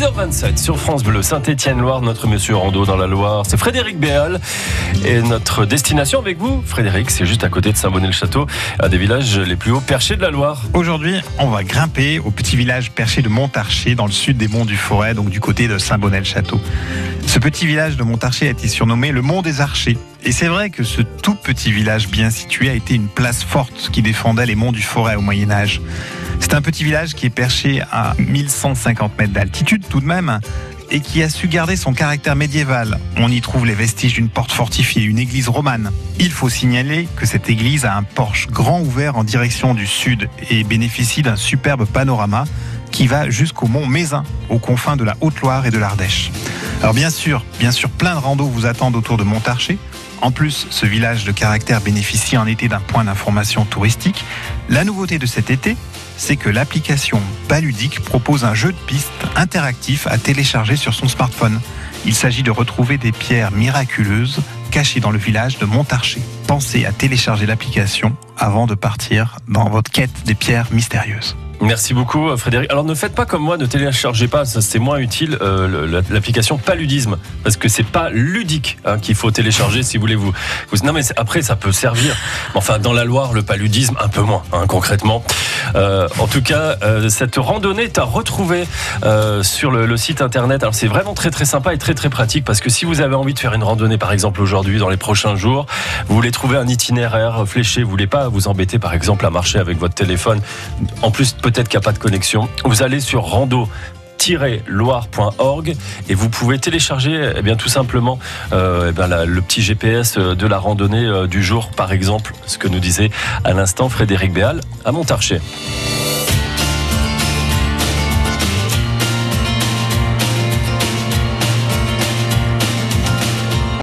6h27 sur France Bleu, Saint-Étienne-Loire, notre monsieur Rando dans la Loire. C'est Frédéric Béal et notre destination avec vous, Frédéric, c'est juste à côté de Saint-Bonnet-le-Château, un des villages les plus hauts perchés de la Loire. Aujourd'hui, on va grimper au petit village perché de Montarcher dans le sud des monts du Forêt, donc du côté de Saint-Bonnet-le-Château. Ce petit village de Montarcher a été surnommé le Mont des Archers. Et c'est vrai que ce tout petit village bien situé a été une place forte qui défendait les monts du Forêt au Moyen Âge. C'est un petit village qui est perché à 1150 mètres d'altitude tout de même et qui a su garder son caractère médiéval. On y trouve les vestiges d'une porte fortifiée, une église romane. Il faut signaler que cette église a un porche grand ouvert en direction du sud et bénéficie d'un superbe panorama qui va jusqu'au mont Mézin, aux confins de la Haute-Loire et de l'Ardèche. Alors bien sûr, bien sûr, plein de randos vous attendent autour de Montarcher. En plus, ce village de caractère bénéficie en été d'un point d'information touristique. La nouveauté de cet été, c'est que l'application Baludique propose un jeu de pistes interactif à télécharger sur son smartphone. Il s'agit de retrouver des pierres miraculeuses cachées dans le village de Montarcher. Pensez à télécharger l'application avant de partir dans votre quête des pierres mystérieuses. Merci beaucoup Frédéric. Alors ne faites pas comme moi, ne téléchargez pas, c'est moins utile euh, l'application Paludisme parce que c'est pas ludique hein, qu'il faut télécharger si vous voulez vous. Non mais après ça peut servir. Enfin dans la Loire le paludisme un peu moins hein, concrètement. Euh, en tout cas euh, cette randonnée est à retrouver sur le, le, site internet. Alors c'est vraiment très très sympa et très très pratique parce que si vous avez envie de faire une randonnée par exemple aujourd'hui dans les prochains jours, vous voulez trouver un itinéraire fléché, vous voulez pas vous embêter par exemple à marcher avec votre téléphone. En plus peut-être qu'il n'y a pas de connexion. Vous allez sur rando loire.org et vous pouvez télécharger eh bien tout simplement euh, eh le petit GPS de la randonnée euh, du jour par exemple ce que nous disait à l'instant Frédéric Béal à Montarcher.